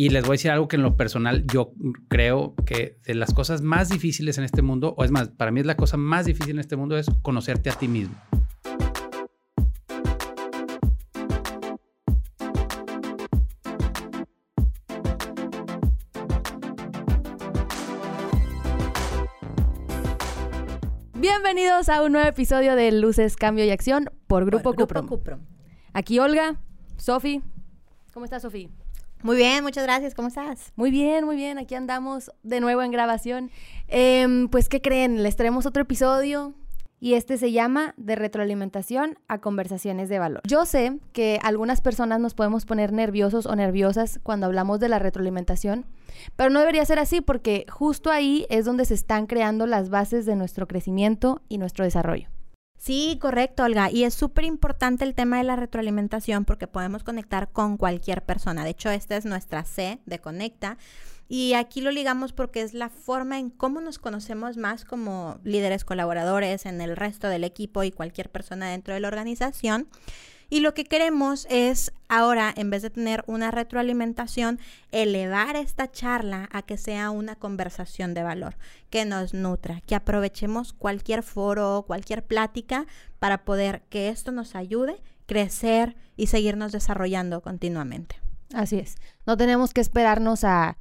Y les voy a decir algo que en lo personal yo creo que de las cosas más difíciles en este mundo, o es más, para mí es la cosa más difícil en este mundo, es conocerte a ti mismo. Bienvenidos a un nuevo episodio de Luces, Cambio y Acción por Grupo, Cupro. Aquí Olga, Sofi. ¿Cómo estás, Sofi? Muy bien, muchas gracias. ¿Cómo estás? Muy bien, muy bien. Aquí andamos de nuevo en grabación. Em, pues, ¿qué creen? Les traemos otro episodio y este se llama De retroalimentación a conversaciones de valor. Yo sé que algunas personas nos podemos poner nerviosos o nerviosas cuando hablamos de la retroalimentación, pero no debería ser así porque justo ahí es donde se están creando las bases de nuestro crecimiento y nuestro desarrollo. Sí, correcto, Olga. Y es súper importante el tema de la retroalimentación porque podemos conectar con cualquier persona. De hecho, esta es nuestra C de Conecta. Y aquí lo ligamos porque es la forma en cómo nos conocemos más como líderes colaboradores en el resto del equipo y cualquier persona dentro de la organización. Y lo que queremos es ahora, en vez de tener una retroalimentación, elevar esta charla a que sea una conversación de valor, que nos nutra, que aprovechemos cualquier foro, cualquier plática para poder que esto nos ayude, crecer y seguirnos desarrollando continuamente. Así es. No tenemos que esperarnos a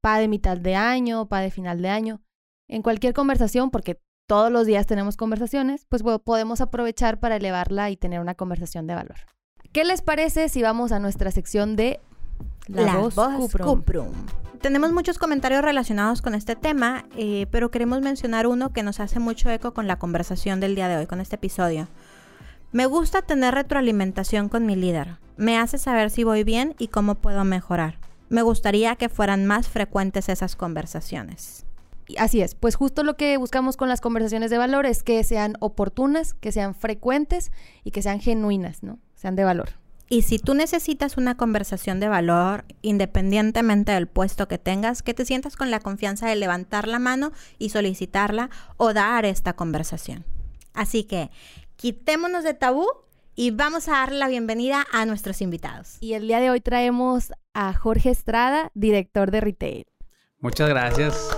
pa de mitad de año, pa de final de año. En cualquier conversación, porque todos los días tenemos conversaciones, pues podemos aprovechar para elevarla y tener una conversación de valor. ¿Qué les parece si vamos a nuestra sección de La, voz, Cuprum? Tenemos muchos comentarios relacionados con este tema, eh, pero queremos mencionar uno que nos hace mucho eco con la conversación del día de hoy, con este episodio. Me gusta tener retroalimentación con mi líder. Me hace saber si voy bien y cómo puedo mejorar. Me gustaría que fueran más frecuentes esas conversaciones. Así es, pues justo lo que buscamos con las conversaciones de valor es que sean oportunas, que sean frecuentes y que sean genuinas, ¿no? Sean de valor. Y si tú necesitas una conversación de valor, independientemente del puesto que tengas, que te sientas con la confianza de levantar la mano y solicitarla o dar esta conversación. Así que quitémonos de tabú y vamos a dar la bienvenida a nuestros invitados. Y el día de hoy traemos a Jorge Estrada, director de retail. Muchas gracias.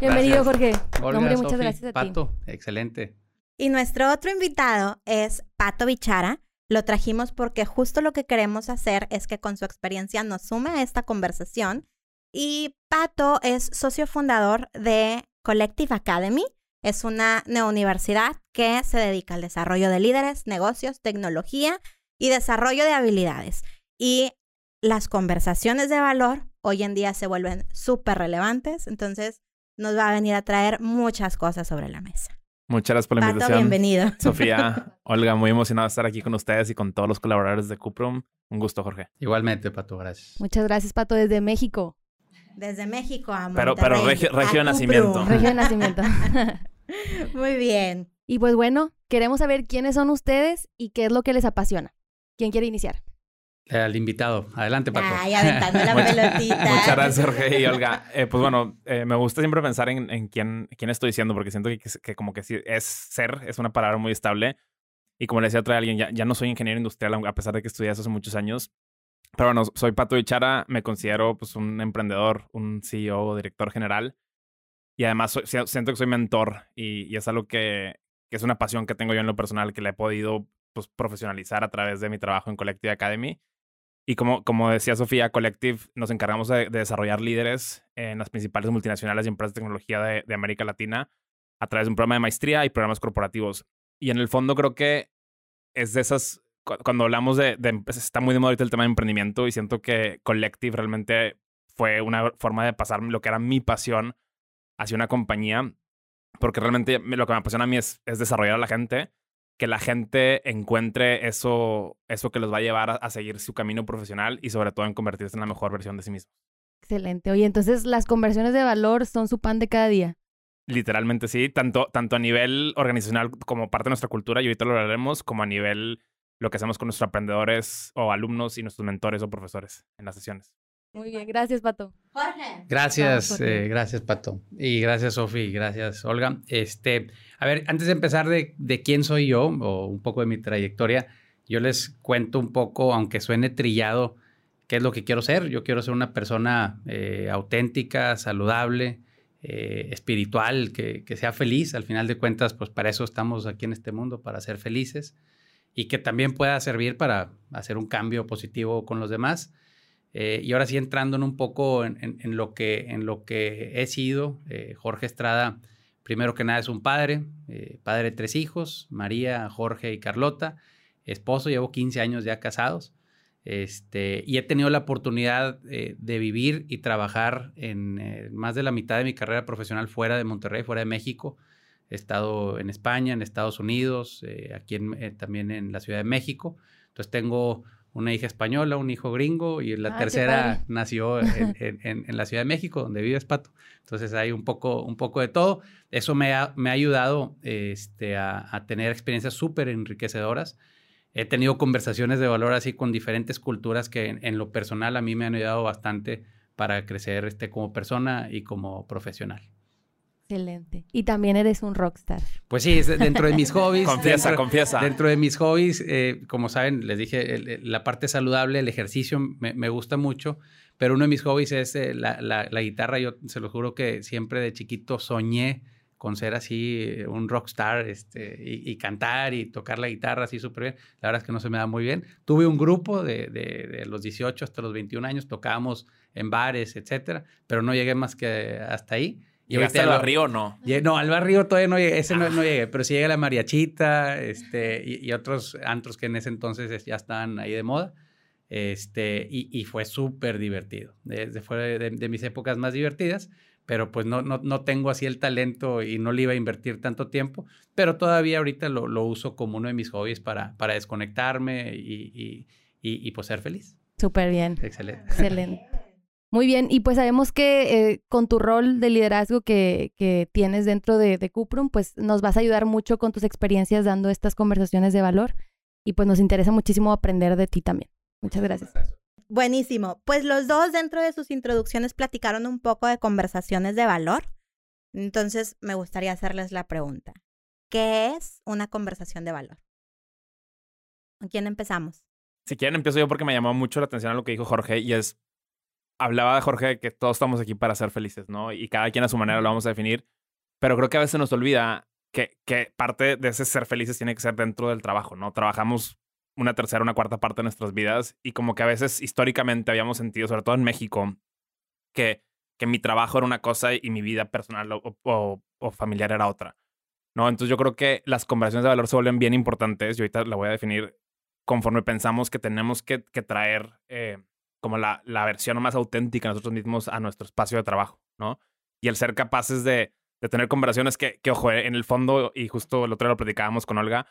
Bienvenido, Jorge. Hombre, muchas gracias a ti. Pato, excelente. Y nuestro otro invitado es Pato Bichara. Lo trajimos porque justo lo que queremos hacer es que con su experiencia nos sume a esta conversación. Y Pato es socio fundador de Collective Academy. Es una neouniversidad que se dedica al desarrollo de líderes, negocios, tecnología y desarrollo de habilidades. Y las conversaciones de valor hoy en día se vuelven súper relevantes. Entonces, nos va a venir a traer muchas cosas sobre la mesa. Muchas gracias por la invitación. bienvenido. Sofía, Olga, muy emocionado de estar aquí con ustedes y con todos los colaboradores de Cuprum. Un gusto, Jorge. Igualmente, Pato, gracias. Muchas gracias, Pato, desde México. Desde México a Pero, pero regio, de nacimiento. Regio de nacimiento. muy bien. Y pues bueno, queremos saber quiénes son ustedes y qué es lo que les apasiona. ¿Quién quiere iniciar? Al invitado. Adelante, Paco. Ay, aventando la pelotita. Muchas gracias, Jorge y Olga. Eh, pues bueno, eh, me gusta siempre pensar en, en quién, quién, estoy diciendo, porque siento que, que, como que sí, es ser, es una palabra muy estable. Y como le decía otra alguien, ya, ya, no soy ingeniero industrial, a pesar de que estudié eso hace muchos años. Pero bueno, soy Pato Ichara, me considero pues un emprendedor, un CEO, director general. Y además siento que soy mentor y, y es algo que, que, es una pasión que tengo yo en lo personal, que le he podido pues, profesionalizar a través de mi trabajo en Collective Academy. Y como, como decía Sofía, Collective nos encargamos de, desarrollar líderes en las principales multinacionales y empresas de tecnología de, América Latina a través de un programa de maestría y programas corporativos. Y en el fondo creo que es de esas, cuando hablamos de, de está muy de moda ahorita el tema de emprendimiento y siento que Collective realmente fue una forma de pasar lo que era mi pasión hacia una compañía, porque realmente lo que me apasiona a mí es, es desarrollar a la gente que la gente encuentre eso, eso que los va a llevar a, seguir su camino profesional y sobre todo en convertirse en la mejor versión de sí mismos. Excelente. Oye, entonces las conversiones de valor son su pan de cada día. Literalmente sí, tanto, tanto a nivel organizacional como parte de nuestra cultura, y ahorita lo hablaremos, como a nivel lo que hacemos con nuestros aprendedores o alumnos y nuestros mentores o profesores en las sesiones. Muy bien, gracias Pato. Jorge. Gracias, eh, gracias Pato. Y gracias Sofi, gracias Olga. Este, a ver, antes de empezar de, de, quién soy yo o un poco de mi trayectoria, yo les cuento un poco, aunque suene trillado, qué es lo que quiero ser. Yo quiero ser una persona eh, auténtica, saludable, eh, espiritual, que, que, sea feliz. Al final de cuentas, pues para eso estamos aquí en este mundo, para ser felices y que también pueda servir para hacer un cambio positivo con los demás. Eh, y ahora sí entrando en un poco en, lo, que, en lo que he sido, Jorge Estrada, primero que nada es un padre, padre de tres hijos, María, Jorge y Carlota, esposo, llevo 15 años ya casados. Este, y he tenido la oportunidad eh, de vivir y trabajar en eh, más de la mitad de mi carrera profesional fuera de Monterrey, fuera de México. He estado en España, en Estados Unidos, eh, aquí también en la Ciudad de México. Entonces tengo una hija española, un hijo gringo y la tercera nació en, la Ciudad de México, donde vive Pato. Entonces hay un poco, un poco de todo. Eso me ha, me ha ayudado este, a, a tener experiencias súper enriquecedoras he tenido conversaciones de valor así con diferentes culturas que en, lo personal a mí me han ayudado bastante para crecer este, como persona y como profesional. Excelente. Y también eres un rockstar. Pues sí, dentro de mis hobbies. confiesa, confiesa. Dentro de mis hobbies, eh, como saben, les dije, la parte saludable, el ejercicio me, me, gusta mucho, pero uno de mis hobbies es eh, la, la, la, guitarra. Yo se lo juro que siempre de chiquito soñé con ser así un rockstar este, y, cantar y tocar la guitarra así súper bien. La verdad es que no se me da muy bien. Tuve un grupo de, de, los 18 hasta los 21 años, tocábamos en bares, etcétera, pero no llegué más que hasta ahí. ¿Llegaste al barrio o no? No, al barrio todavía no llegué, ese no, no, llegué, pero sí llegué a la mariachita este, y, otros antros que en ese entonces ya estaban ahí de moda. Este, y, y fue súper divertido. fue de, mis épocas más divertidas pero pues no, no, no, tengo así el talento y no le iba a invertir tanto tiempo, pero todavía ahorita lo, lo uso como uno de mis hobbies para, para desconectarme y, y, y, pues ser feliz. Súper bien. Excelente. Excelente. Muy bien, y pues sabemos que eh, con tu rol de liderazgo que, que tienes dentro de, de, Cuprum, pues nos vas a ayudar mucho con tus experiencias dando estas conversaciones de valor y pues nos interesa muchísimo aprender de ti también. Muchas gracias. Buenísimo. Pues los dos dentro de sus introducciones platicaron un poco de conversaciones de valor. Entonces me gustaría hacerles la pregunta. ¿Qué es una conversación de valor? ¿Con quién empezamos? Si quieren empiezo yo porque me llamó mucho la atención a lo que dijo Jorge y es, hablaba Jorge que todos estamos aquí para ser felices, ¿no? Y cada quien a su manera lo vamos a definir, pero creo que a veces nos olvida que, que parte de ese ser felices tiene que ser dentro del trabajo, ¿no? Trabajamos una tercera, una cuarta parte de nuestras vidas y como que a veces históricamente habíamos sentido, sobre todo en México, que, que mi trabajo era una cosa y mi vida personal o, o, familiar era otra. ¿no? Entonces yo creo que las conversaciones de valor se vuelven bien importantes y ahorita la voy a definir conforme pensamos que tenemos que, que traer eh, como la, la versión más auténtica de nosotros mismos a nuestro espacio de trabajo, ¿no? Y el ser capaces de, de tener conversaciones que, que, ojo, en el fondo, y justo el otro día lo platicábamos con Olga,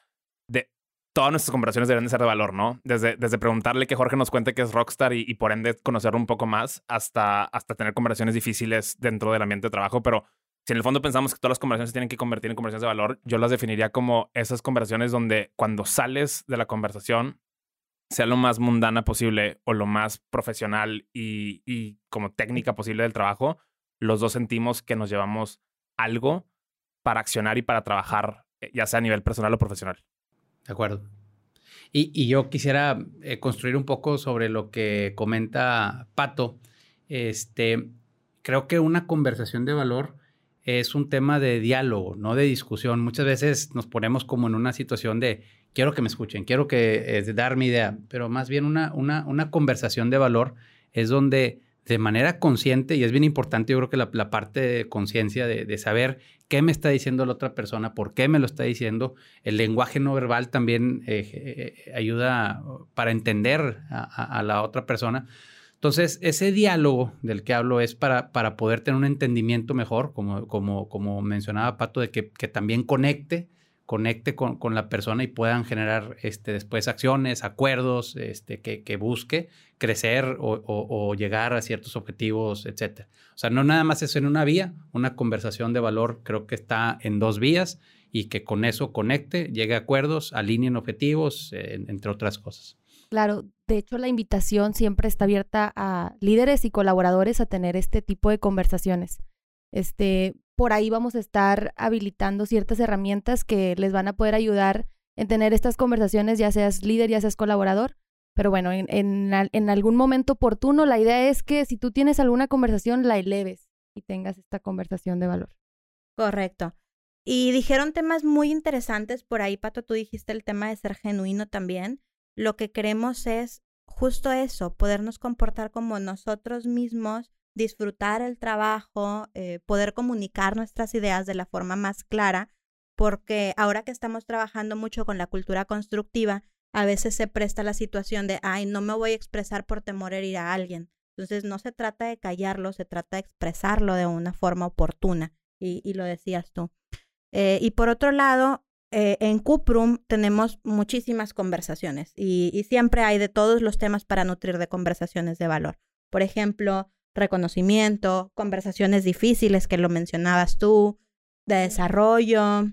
de todas nuestras conversaciones deberían de ser de valor, ¿no? Desde, desde preguntarle que Jorge nos cuente que es rockstar y, por ende conocerlo un poco más hasta, hasta tener conversaciones difíciles dentro del ambiente de trabajo. Pero si en el fondo pensamos que todas las conversaciones tienen que convertir en conversaciones de valor, yo las definiría como esas conversaciones donde cuando sales de la conversación sea lo más mundana posible o lo más profesional y, y como técnica posible del trabajo, los dos sentimos que nos llevamos algo para accionar y para trabajar, eh, ya sea a nivel personal o profesional. De acuerdo. Y, y yo quisiera eh, construir un poco sobre lo que comenta Pato. Este, creo que una conversación de valor es un tema de diálogo, no de discusión. Muchas veces nos ponemos como en una situación de quiero que me escuchen, quiero que eh, dar mi idea, pero más bien una, una, una conversación de valor es donde de manera consciente, y es bien importante, yo creo que la, parte de conciencia de, saber qué me está diciendo la otra persona, por qué me lo está diciendo. El lenguaje no verbal también eh, eh, ayuda para entender a, la otra persona. Entonces, ese diálogo del que hablo es para, para poder tener un entendimiento mejor, como, como, como mencionaba Pato, de que, que también conecte conecte con, con, la persona y puedan generar este, después acciones, acuerdos, este, que, que busque crecer o, o, llegar a ciertos objetivos, etc. O sea, no nada más es en una vía, una conversación de valor creo que está en dos vías y que con eso conecte, llegue a acuerdos, alineen objetivos, entre otras cosas. Claro, de hecho la invitación siempre está abierta a líderes y colaboradores a tener este tipo de conversaciones. Este, por ahí vamos a estar habilitando ciertas herramientas que les van a poder ayudar en tener estas conversaciones, ya seas líder, ya seas colaborador, Pero bueno, en, en, en, algún momento oportuno, la idea es que si tú tienes alguna conversación, la eleves y tengas esta conversación de valor. Correcto. Y dijeron temas muy interesantes por ahí, Pato, tú dijiste el tema de ser genuino también. Lo que queremos es justo eso, podernos comportar como nosotros mismos, disfrutar el trabajo, eh, poder comunicar nuestras ideas de la forma más clara, porque ahora que estamos trabajando mucho con la cultura constructiva, a veces se presta la situación de, ay, no me voy a expresar por temor a herir a alguien. Entonces no se trata de callarlo, se trata de expresarlo de una forma oportuna, y lo decías tú. Eh, y por otro lado, eh, en Cuprum tenemos muchísimas conversaciones y, siempre hay de todos los temas para nutrir de conversaciones de valor. Por ejemplo, reconocimiento, conversaciones difíciles que lo mencionabas tú, de desarrollo,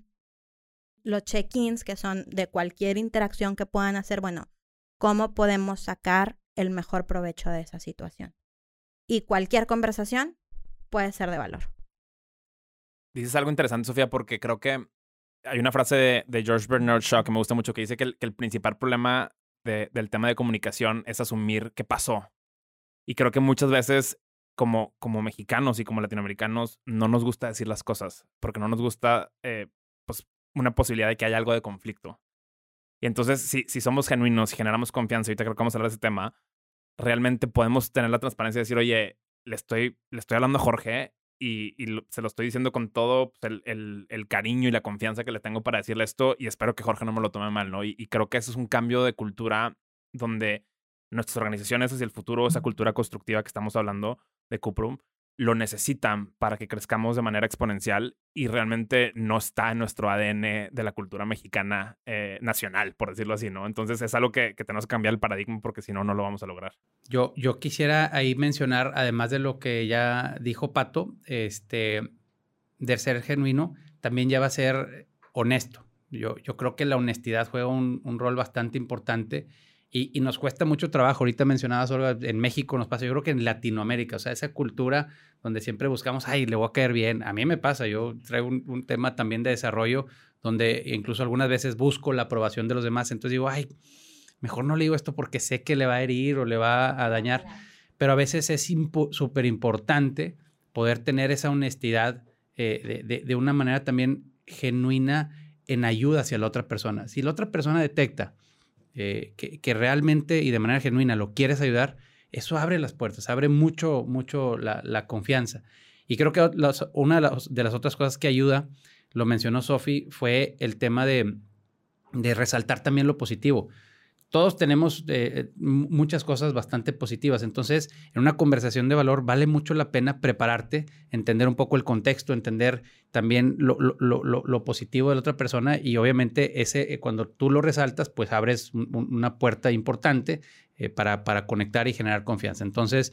los check-ins que son de cualquier interacción que puedan hacer, bueno, cómo podemos sacar el mejor provecho de esa situación. Y cualquier conversación puede ser de valor. Dices algo interesante, Sofía, porque creo que hay una frase de, George Bernard Shaw que me gusta mucho que dice que el, principal problema del tema de comunicación es asumir qué pasó. Y creo que muchas veces, como, como mexicanos y como latinoamericanos, no nos gusta decir las cosas, porque no nos gusta eh, pues, una posibilidad de que haya algo de conflicto. Y entonces, si, si somos genuinos y generamos confianza, ahorita creo que vamos a hablar de ese tema, realmente podemos tener la transparencia de decir, oye, le estoy, le estoy hablando a Jorge y, se lo estoy diciendo con todo pues, el, el, cariño y la confianza que le tengo para decirle esto y espero que Jorge no me lo tome mal, ¿no? Y, y creo que eso es un cambio de cultura donde nuestras organizaciones hacia el futuro, esa cultura constructiva que estamos hablando de Cuprum, lo necesitan para que crezcamos de manera exponencial y realmente no está en nuestro ADN de la cultura mexicana eh, nacional, por decirlo así, ¿no? Entonces es algo que, tenemos que cambiar el paradigma porque si no, no lo vamos a lograr. Yo, yo quisiera ahí mencionar, además de lo que ya dijo Pato, este, de ser genuino, también ya va a ser honesto. Yo, yo creo que la honestidad juega un, un rol bastante importante y, nos cuesta mucho trabajo. Ahorita mencionabas, Olga, en México nos pasa, yo creo que en Latinoamérica, o sea, esa cultura donde siempre buscamos, ay, le voy a caer bien. A mí me pasa, yo traigo un, tema también de desarrollo donde incluso algunas veces busco la aprobación de los demás. Entonces digo, ay, mejor no le digo esto porque sé que le va a herir o le va a dañar. Pero a veces es súper importante poder tener esa honestidad eh, de, de una manera también genuina en ayuda hacia la otra persona. Si la otra persona detecta, eh, que, realmente y de manera genuina lo quieres ayudar, eso abre las puertas, abre mucho, mucho la, confianza. Y creo que una de las, otras cosas que ayuda, lo mencionó Sofi, fue el tema de, de resaltar también lo positivo todos tenemos eh, muchas cosas bastante positivas. Entonces, en una conversación de valor vale mucho la pena prepararte, entender un poco el contexto, entender también lo, positivo de la otra persona y obviamente ese, eh, cuando tú lo resaltas, pues abres una puerta importante eh, para, para conectar y generar confianza. Entonces,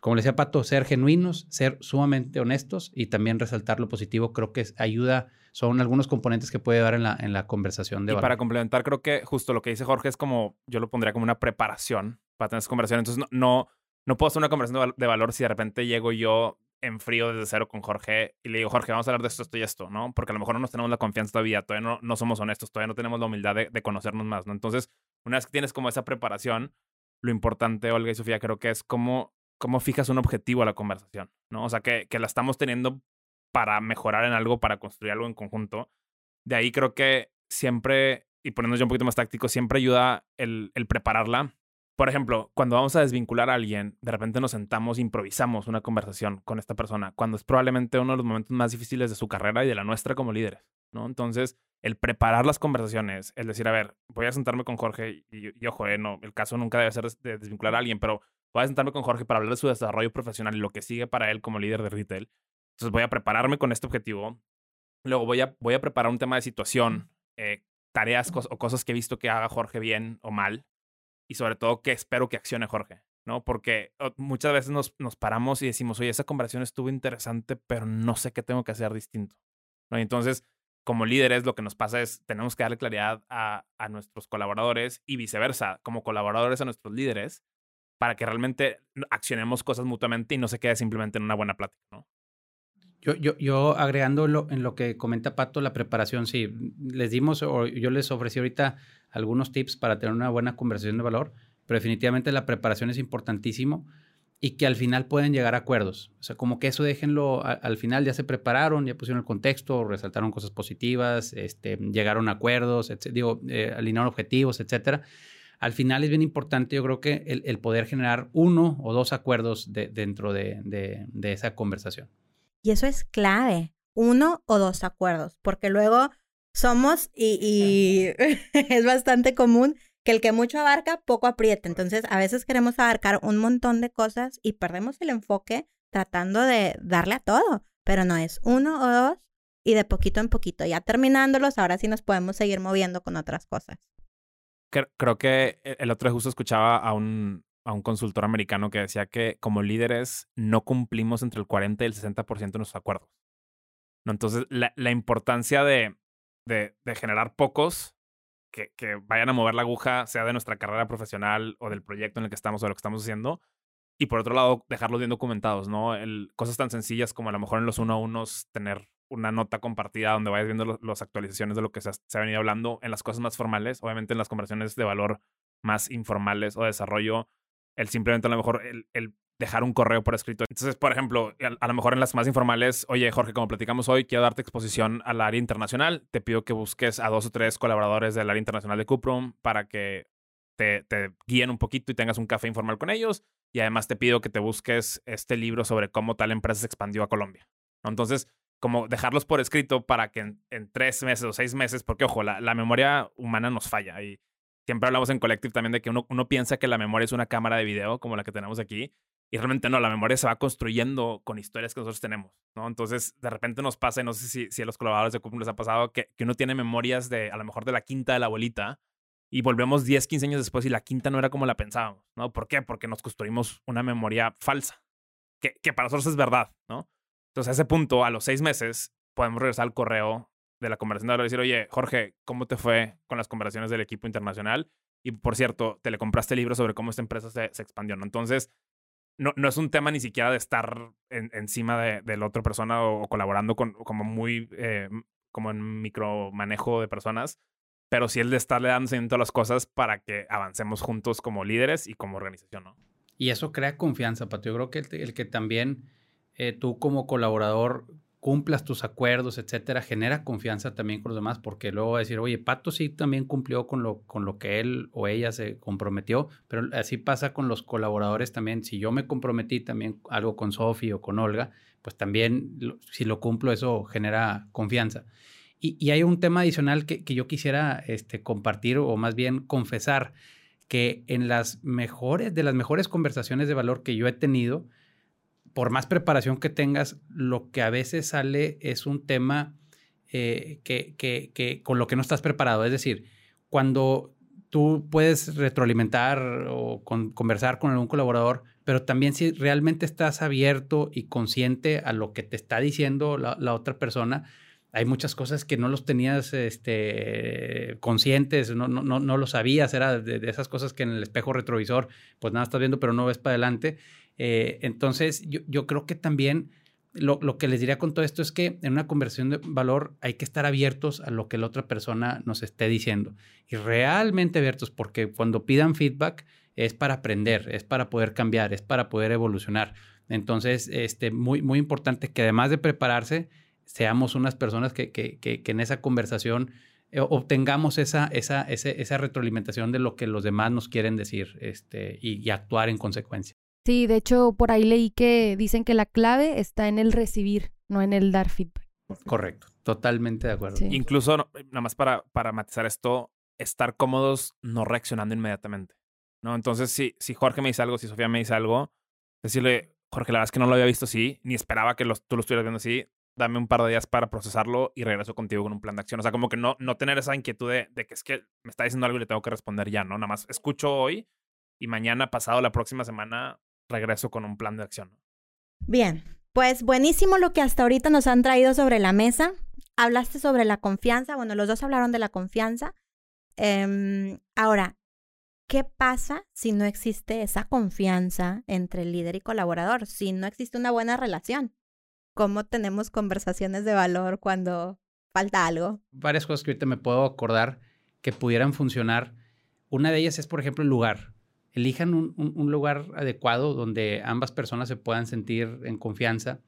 como le decía Pato, ser genuinos, ser sumamente honestos y también resaltar lo positivo, creo que ayuda son algunos componentes que puede dar en la, en la conversación de Y para complementar, creo que justo lo que dice Jorge es como, yo lo pondría como una preparación para tener esa conversación. Entonces, no, no, puedo hacer una conversación de valor si de repente llego yo en frío desde cero con Jorge y le digo, Jorge, vamos a hablar de esto, esto y esto, ¿no? Porque a lo mejor no nos tenemos la confianza todavía, todavía no, no somos honestos, todavía no tenemos la humildad de, de, conocernos más, ¿no? Entonces, una vez que tienes como esa preparación, lo importante, Olga y Sofía, creo que es cómo, cómo fijas un objetivo a la conversación, ¿no? O sea, que, que la estamos teniendo para mejorar en algo, para construir algo en conjunto. De ahí creo que siempre, y poniéndonos ya un poquito más táctico, siempre ayuda el, prepararla. Por ejemplo, cuando vamos a desvincular a alguien, de repente nos sentamos, improvisamos una conversación con esta persona, cuando es probablemente uno de los momentos más difíciles de su carrera y de la nuestra como líderes, ¿no? Entonces, el preparar las conversaciones, el decir, a ver, voy a sentarme con Jorge y, y ojo, eh, no, el caso nunca debe ser de desvincular a alguien, pero voy a sentarme con Jorge para hablar de su desarrollo profesional y lo que sigue para él como líder de retail. Entonces voy a prepararme con este objetivo. Luego voy a, voy a preparar un tema de situación, eh, tareas o cosas que he visto que haga Jorge bien o mal. Y sobre todo que espero que accione Jorge, ¿no? Porque muchas veces nos, nos paramos y decimos, oye, esa conversación estuvo interesante, pero no sé qué tengo que hacer distinto. ¿no? Y entonces, como líderes, lo que nos pasa es, tenemos que darle claridad a, a nuestros colaboradores y viceversa, como colaboradores a nuestros líderes, para que realmente accionemos cosas mutuamente y no se quede simplemente en una buena plática, ¿no? Yo, yo, yo agregándolo en lo que comenta Pato, la preparación, sí, les dimos o yo les ofrecí ahorita algunos tips para tener una buena conversación de valor, pero definitivamente la preparación es importantísimo y que al final pueden llegar a acuerdos. O sea, como que eso déjenlo al final, ya se prepararon, ya pusieron el contexto, resaltaron cosas positivas, este, llegaron a acuerdos, digo, eh, alinearon objetivos, etcétera. Al final es bien importante, yo creo que el, poder generar uno o dos acuerdos dentro de, de esa conversación. Y eso es clave, uno o dos acuerdos, porque luego somos y, es bastante común que el que mucho abarca, poco aprieta. Entonces, a veces queremos abarcar un montón de cosas y perdemos el enfoque tratando de darle a todo, pero no es uno o dos y de poquito en poquito. Ya terminándolos, ahora sí nos podemos seguir moviendo con otras cosas. Creo que e, el otro día justo escuchaba a un, a un consultor americano que decía que como líderes no cumplimos entre el 40 y el 60% de nuestros acuerdos. ¿No? Entonces, la, la importancia de, de, generar pocos que, que, vayan a mover la aguja, sea de nuestra carrera profesional o del proyecto en el que estamos o de lo que estamos haciendo. Y por otro lado, dejarlos bien documentados, ¿no? El, cosas tan sencillas como a lo mejor en los uno a unos tener una nota compartida donde vayas viendo las actualizaciones de lo que se ha, venido hablando en las cosas más formales, obviamente en las conversaciones de valor más informales o de desarrollo, el simplemente a lo mejor el, el dejar un correo por escrito. Entonces, por ejemplo, a, lo mejor en las más informales, oye, Jorge, como platicamos hoy, quiero darte exposición al área internacional. Te pido que busques a dos o tres colaboradores del área internacional de Cuprum para que te, guíen un poquito y tengas un café informal con ellos. Y además te pido que te busques este libro sobre cómo tal empresa se expandió a Colombia. Entonces, como dejarlos por escrito para que en, tres meses o seis meses, porque ojo, la, la memoria humana nos falla y siempre hablamos en Collective también de que uno, uno piensa que la memoria es una cámara de video como la que tenemos aquí y realmente no, la memoria se va construyendo con historias que nosotros tenemos, ¿no? Entonces, de repente nos pasa, y no sé si, si a los colaboradores de Cuprum les ha pasado, que, que uno tiene memorias de, a lo mejor, de la quinta de la abuelita, y volvemos 10, 15 años después y la quinta no era como la pensábamos, ¿no? ¿Por qué? Porque nos construimos una memoria falsa, que, que para nosotros es verdad, ¿no? Entonces, a ese punto, a los seis meses, podemos regresar al correo de la conversación y decir, oye, Jorge, ¿cómo te fue con las conversaciones del equipo internacional? Y por cierto, te le compraste el libro sobre cómo esta empresa se, se expandió, ¿no? Entonces, no, no es un tema ni siquiera de estar encima de, la otra persona o, colaborando con, como muy, eh, como en micromanejo de personas, pero sí el de estarle dando seguimiento a las cosas para que avancemos juntos como líderes y como organización, ¿no? Y eso crea confianza, Pato. Yo creo que el, que también eh, tú como colaborador cumplas tus acuerdos, etcétera, genera confianza también con los demás, porque luego va a decir, oye, Pato sí también cumplió con lo, con lo que él o ella se comprometió, pero así pasa con los colaboradores también. Si yo me comprometí también algo con Sofi o con Olga, pues también si lo cumplo, eso genera confianza. Y, hay un tema adicional que, que, yo quisiera este, compartir o más bien confesar, que en las mejores, de las mejores conversaciones de valor que yo he tenido, por más preparación que tengas, lo que a veces sale es un tema eh, que, con lo que no estás preparado. Es decir, cuando tú puedes retroalimentar o conversar con algún colaborador, pero también si realmente estás abierto y consciente a lo que te está diciendo la, otra persona, hay muchas cosas que no los tenías este, conscientes, no, no, no, lo sabías, era de, de, esas cosas que en el espejo retrovisor, pues nada estás viendo, pero no ves para adelante. Eh, entonces, yo, creo que también lo, que les diría con todo esto es que en una conversación de valor hay que estar abiertos a lo que la otra persona nos esté diciendo y realmente abiertos porque cuando pidan feedback es para aprender, es para poder cambiar, es para poder evolucionar. Entonces, este, muy, muy importante que además de prepararse, seamos unas personas que, que, que, en esa conversación eh, obtengamos esa, esa, esa, retroalimentación de lo que los demás nos quieren decir este, y actuar en consecuencia. Sí, de hecho, por ahí leí que dicen que la clave está en el recibir, no en el dar feedback. Correcto, totalmente de acuerdo. Incluso, nada más para, para matizar esto, estar cómodos no reaccionando inmediatamente. ¿no? Entonces, si, si Jorge me dice algo, si Sofía me dice algo, decirle, Jorge, la verdad es que no lo había visto así, ni esperaba que tú lo estuvieras viendo así, dame un par de días para procesarlo y regreso contigo con un plan de acción. O sea, como que no, no tener esa inquietud de, de que es que me está diciendo algo y le tengo que responder ya, ¿no? Nada más escucho hoy y mañana, pasado, la próxima semana, regreso con un plan de acción. Bien, pues buenísimo lo que hasta ahorita nos han traído sobre la mesa. Hablaste sobre la confianza, bueno, los dos hablaron de la confianza. Em, ahora, ¿qué pasa si no existe esa confianza entre el líder y colaborador? Si no existe una buena relación. ¿Cómo tenemos conversaciones de valor cuando falta algo? Varias cosas que ahorita me puedo acordar que pudieran funcionar. Una de ellas es, por ejemplo, el lugar. Elijan un, lugar adecuado donde ambas personas se puedan sentir en confianza.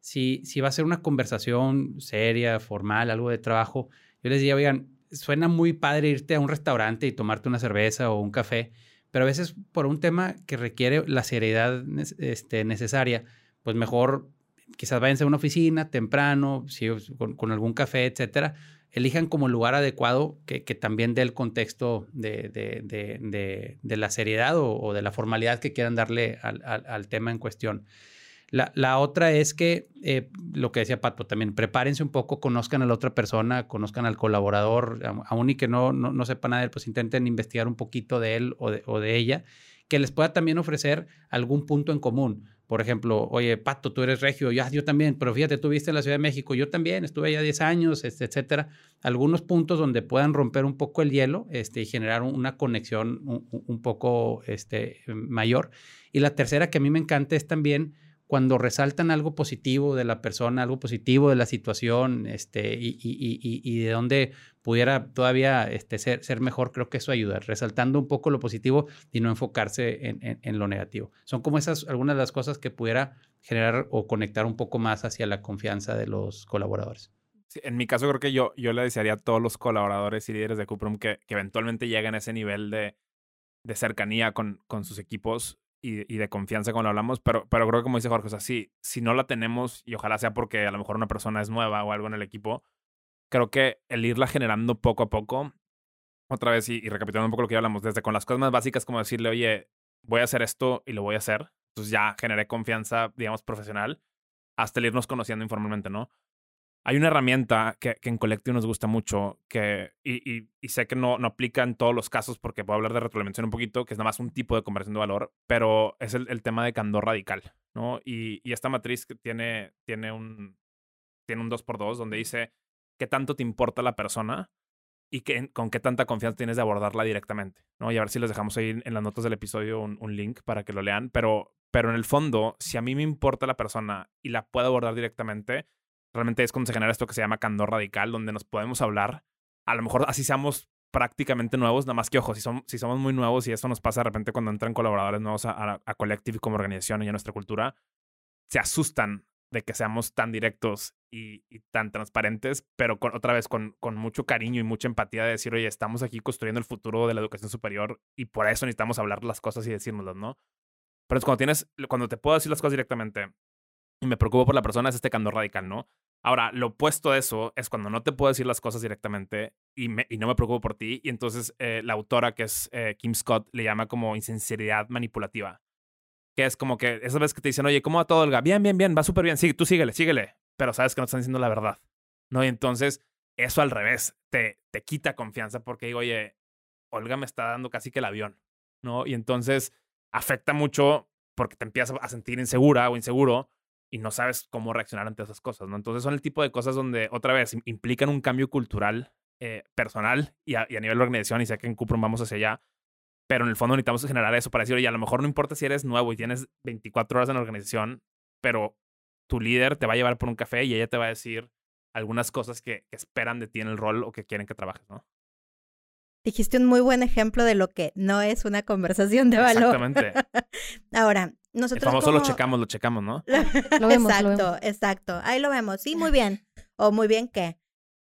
Si, va a ser una conversación seria, formal, algo de trabajo, yo les diría, oigan, suena muy padre irte a un restaurante y tomarte una cerveza o un café, pero a veces por un tema que requiere la seriedad este, necesaria, pues mejor quizás váyanse a una oficina temprano, si, con, algún café, etcétera. Elijan como lugar adecuado que, también dé el contexto de, de, de, de la seriedad o, o, de la formalidad que quieran darle al, tema en cuestión. La, la, otra es que, eh, lo que decía Pato también, prepárense un poco, conozcan a la otra persona, conozcan al colaborador, aún y que no, no, sepan nada de él, pues intenten investigar un poquito de él o de ella, que les pueda también ofrecer algún punto en común. Por ejemplo, oye, Pato, tú eres regio, ya, yo también, pero fíjate, tú viste en la Ciudad de México, yo también, estuve allá 10 años, este, etcétera. Algunos puntos donde puedan romper un poco el hielo este, y generar una conexión un, un poco este, mayor. Y la tercera que a mí me encanta es también cuando resaltan algo positivo de la persona, algo positivo de la situación, este, y, y, y, y de dónde pudiera todavía este, ser, ser, mejor, creo que eso ayuda, resaltando un poco lo positivo y no enfocarse en, en, lo negativo. Son como esas algunas de las cosas que pudiera generar o conectar un poco más hacia la confianza de los colaboradores. En mi caso creo que yo, yo le desearía a todos los colaboradores y líderes de Cuprum que, que eventualmente lleguen a ese nivel de, de cercanía con, con sus equipos y, y, de confianza lo hablamos, pero, pero creo que como dice Jorge, o sea, sí, si no la tenemos, y ojalá sea porque a lo mejor una persona es nueva o algo en el equipo, creo que el irla generando poco a poco, otra vez y, y recapitulando un poco lo que ya hablamos, desde con las cosas más básicas como decirle, oye, voy a hacer esto y lo voy a hacer, entonces ya generé confianza, digamos, profesional, hasta el irnos conociendo informalmente, ¿no? Hay una herramienta que, que en Collective nos gusta mucho, que, y, y, y, sé que no, no aplica en todos los casos porque puedo hablar de retroalimentación un poquito, que es nada más un tipo de conversión de valor, pero es el, tema de candor radical, ¿no? Y, y, esta matriz tiene, tiene un, tiene un 2x2 donde dice qué tanto te importa la persona y que, con qué tanta confianza tienes de abordarla directamente, ¿no? Y a ver si les dejamos ahí en las notas del episodio un, un link para que lo lean, pero, pero en el fondo, si a mí me importa la persona y la puedo abordar directamente, realmente es cuando se genera esto que se llama candor radical, donde nos podemos hablar. A lo mejor así seamos prácticamente nuevos, nada más que ojo, si, son, si somos muy nuevos y eso nos pasa de repente cuando entran colaboradores nuevos a, a, a como organización y a nuestra cultura, se asustan de que seamos tan directos y, y tan transparentes, pero con, otra vez con, con mucho cariño y mucha empatía de decir, oye, estamos aquí construyendo el futuro de la educación superior y por eso necesitamos hablar las cosas y decírnoslas, ¿no? Pero es cuando tienes, cuando te puedo decir las cosas directamente, y me preocupo por la persona es este candor radical, ¿no? Ahora, lo opuesto a eso es cuando no te puedo decir las cosas directamente y, me, y no me preocupo por ti. Y entonces eh, la autora, que es eh, Kim Scott, le llama como insinceridad manipulativa. Que es como que esas veces que te dicen, oye, ¿cómo va todo, Olga? Bien, bien, bien, va súper bien. Sí, tú síguele, síguele. Pero sabes que no están diciendo la verdad. ¿No? Y entonces, eso al revés, te, te quita confianza porque digo, oye, Olga me está dando casi que el avión. ¿No? Y entonces afecta mucho porque te empiezas a sentir insegura o inseguro y no sabes cómo reaccionar ante esas cosas, ¿no? Entonces son el tipo de cosas donde, otra vez, implican un cambio cultural eh, personal y a, y a, nivel de organización, y sé que en Cuprum vamos hacia allá, pero en el fondo necesitamos generar eso para decir, oye, a lo mejor no importa si eres nuevo y tienes 24 horas en la organización, pero tu líder te va a llevar por un café y ella te va a decir algunas cosas que, que esperan de ti en el rol o que quieren que trabajes, ¿no? Dijiste un muy buen ejemplo de lo que no es una conversación de valor. Exactamente. Ahora, nosotros. El famoso como... lo checamos, lo checamos, ¿no? lo vemos, exacto, lo vemos. exacto. Ahí lo vemos. Sí, muy bien. O muy bien qué.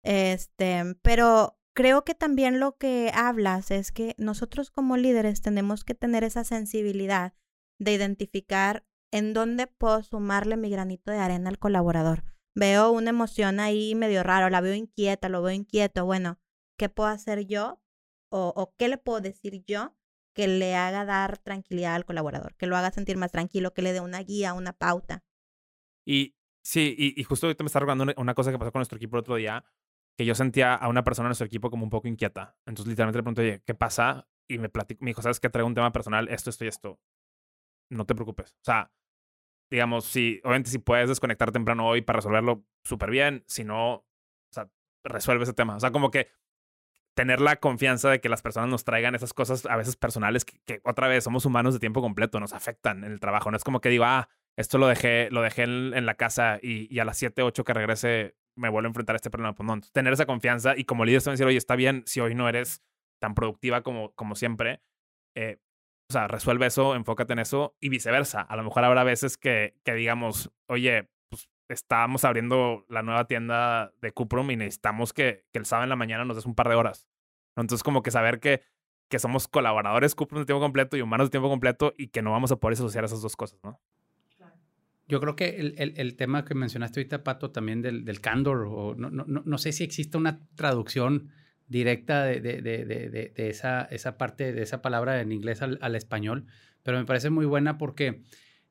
Este, pero creo que también lo que hablas es que nosotros como líderes tenemos que tener esa sensibilidad de identificar en dónde puedo sumarle mi granito de arena al colaborador. Veo una emoción ahí medio raro, la veo inquieta, lo veo inquieto. Bueno, ¿qué puedo hacer yo o, o, qué le puedo decir yo que le haga dar tranquilidad al colaborador, que lo haga sentir más tranquilo, que le dé una guía, una pauta. Y sí, y, justo ahorita me está recordando una, cosa que pasó con nuestro equipo el otro día, que yo sentía a una persona en nuestro equipo como un poco inquieta. Entonces literalmente le pregunté, oye, ¿qué pasa? Y me, platicó, me dijo, ¿sabes qué? Traigo un tema personal, esto, esto y esto. No te preocupes. O sea, digamos, si, obviamente si puedes desconectar temprano hoy para resolverlo súper bien, si no, o resuelve ese tema. O sea, como que tener la confianza de que las personas nos traigan esas cosas a veces personales que, otra vez somos humanos de tiempo completo, nos afectan en el trabajo. No es como que digo, ah, esto lo dejé, lo dejé en, la casa y, a las 7, 8 que regrese me vuelvo a enfrentar a este problema. Pues tener esa confianza y como líder decir, oye, está bien si hoy no eres tan productiva como, como siempre, eh, o sea, resuelve eso, enfócate en eso y viceversa. A lo mejor habrá veces que, que digamos, oye, pues estamos abriendo la nueva tienda de Cuprum y necesitamos que, que el sábado en la mañana nos des un par de horas. Entonces, como que saber que, que somos colaboradores Cuprum de tiempo completo y humanos de tiempo completo y que no vamos a poder asociar esas dos cosas, ¿no? Yo creo que el, el, el, tema que mencionaste ahorita, Pato, también del, del candor, o no, no, no, sé si existe una traducción directa de, de, de, de, esa, esa parte, de esa palabra en inglés al, al español, pero me parece muy buena porque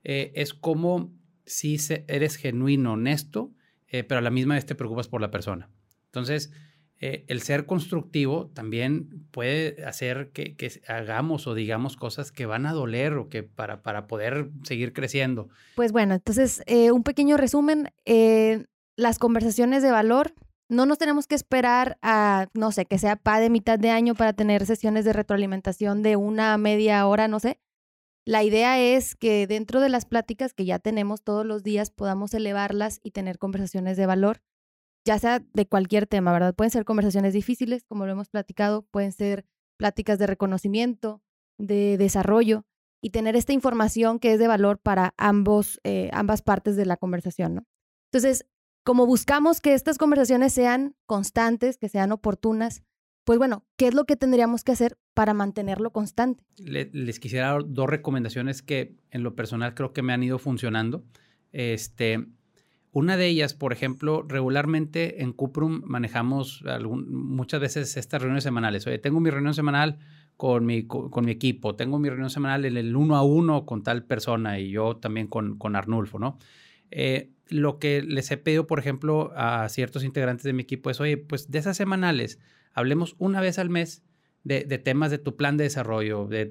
eh, es como si eres genuino, honesto, eh, pero a la misma vez te preocupas por la persona. Entonces, eh, el ser constructivo también puede hacer que, que, hagamos o digamos cosas que van a doler o que para, para poder seguir creciendo. Pues bueno, entonces, un pequeño resumen. las conversaciones de valor no nos tenemos que esperar a, no sé, que sea pa de mitad de año para tener sesiones de retroalimentación de una media hora, no sé. La idea es que dentro de las pláticas que ya tenemos todos los días podamos elevarlas y tener conversaciones de valor, ya sea de cualquier tema, ¿verdad? Pueden ser conversaciones difíciles, como lo hemos platicado, pueden ser pláticas de reconocimiento, de desarrollo y tener esta información que es de valor para ambos, eh, ambas partes de la conversación, ¿no? Entonces, como buscamos que estas conversaciones sean constantes, que sean oportunas, pues bueno, ¿qué es lo que tendríamos que hacer para mantenerlo constante? les quisiera dar dos recomendaciones que en lo personal creo que me han ido funcionando. Este, una de ellas, por ejemplo, regularmente en Cuprum manejamos muchas veces estas reuniones semanales. Oye, tengo mi reunión semanal con mi, equipo, tengo mi reunión semanal en el uno a uno con tal persona y yo también con, con Arnulfo, ¿no? Eh, lo que les he pedido, por ejemplo, a ciertos integrantes de mi equipo es, oye, pues de esas semanales, hablemos una vez al mes de, temas de tu plan de desarrollo, de,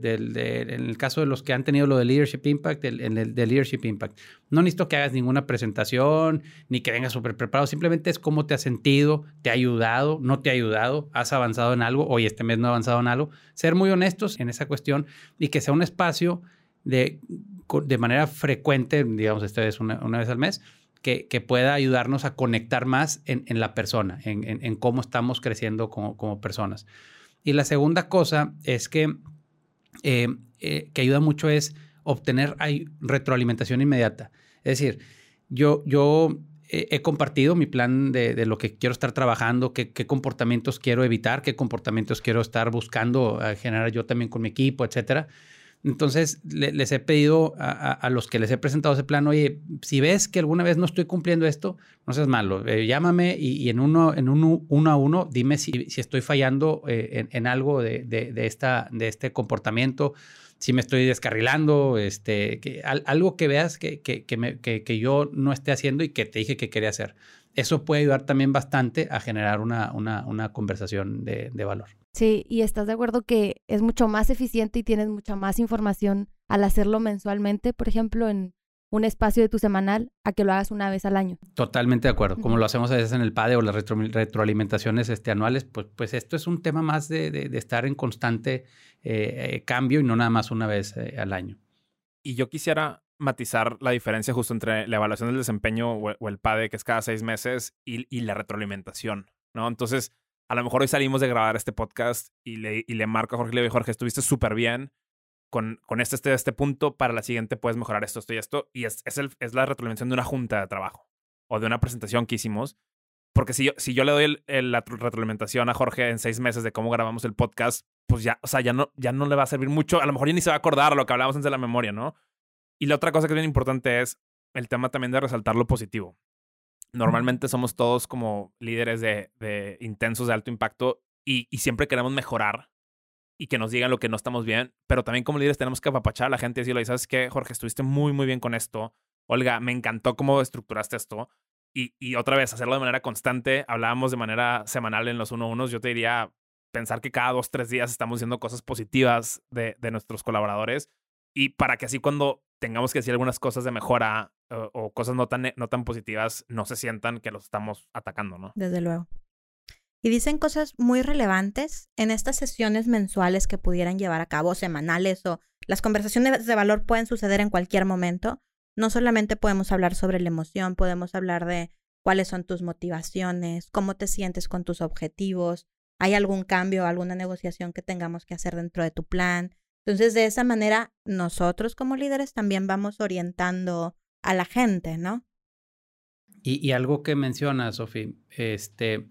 en el caso de los que han tenido lo de Leadership Impact, en el de Leadership Impact. No necesito que hagas ninguna presentación, ni que vengas súper preparado, simplemente es cómo te has sentido, te ha ayudado, no te ha ayudado, has avanzado en algo, hoy este mes no ha avanzado en algo. Ser muy honestos en esa cuestión y que sea un espacio de, de manera frecuente, digamos, esta vez una, una vez al mes, que, pueda ayudarnos a conectar más en, la persona, en, cómo estamos creciendo como, personas. Y la segunda cosa es que, eh, eh, que ayuda mucho es obtener retroalimentación inmediata. Es decir, yo, yo he compartido mi plan de, lo que quiero estar trabajando, qué, qué, comportamientos quiero evitar, qué comportamientos quiero estar buscando generar yo también con mi equipo, etcétera. Entonces, les he pedido a, los que les he presentado ese plan, oye, si ves que alguna vez no estoy cumpliendo esto, no seas malo, eh, llámame y, en, uno, en uno, a uno dime si, estoy fallando eh, en, algo de, esta, de este comportamiento, si me estoy descarrilando, este, que, algo que veas que, que, yo no esté haciendo y que te dije que quería hacer. Eso puede ayudar también bastante a generar una, conversación de valor. Sí, y estás de acuerdo que es mucho más eficiente y tienes mucha más información al hacerlo mensualmente, por ejemplo, en un espacio de tu semanal, a que lo hagas una vez al año. Totalmente de acuerdo. Como lo hacemos a veces en el PADE o las retroalimentaciones este, anuales, pues, pues esto es un tema más de, de, estar en constante eh, eh, cambio y no nada más una vez eh, al año. Y yo quisiera matizar la diferencia justo entre la evaluación del desempeño o, el PADE, que es cada seis meses, y, y la retroalimentación, ¿no? Entonces, a lo mejor hoy salimos de grabar este podcast y le, y le marco a Jorge y le digo, Jorge, estuviste súper bien con, con este, este, este punto, para la siguiente puedes mejorar esto, esto y esto. Y es, es, el, la retroalimentación de una junta de trabajo o de una presentación que hicimos. Porque si yo, si yo le doy la retroalimentación a Jorge en seis meses de cómo grabamos el podcast, pues ya, o sea, ya no, ya no le va a servir mucho. A lo mejor ya ni se va a acordar lo que hablamos antes de la memoria, ¿no? Y la otra cosa que es bien importante es el tema también de resaltar lo positivo. Normalmente somos todos como líderes de, intensos de alto impacto y, siempre queremos mejorar y que nos digan lo que no estamos bien, pero también como líderes tenemos que apapachar a la gente y decirle, ¿sabes qué, Jorge? Estuviste muy, muy bien con esto. Olga, me encantó cómo estructuraste esto. Y, otra vez, hacerlo de manera constante. Hablábamos de manera semanal en los uno unos. Yo te diría pensar que cada dos, tres días estamos diciendo cosas positivas de nuestros colaboradores y para que así cuando tengamos que decir algunas cosas de mejora o, cosas no tan, no tan positivas, no se sientan que los estamos atacando, ¿no? Desde luego. Y dicen cosas muy relevantes en estas sesiones mensuales que pudieran llevar a cabo, semanales o las conversaciones de valor pueden suceder en cualquier momento. No solamente podemos hablar sobre la emoción, podemos hablar de cuáles son tus motivaciones, cómo te sientes con tus objetivos, hay algún cambio, alguna negociación que tengamos que hacer dentro de tu plan, Entonces, de esa manera, nosotros como líderes también vamos orientando a la gente, ¿no? Y, algo que menciona, Sofía, este,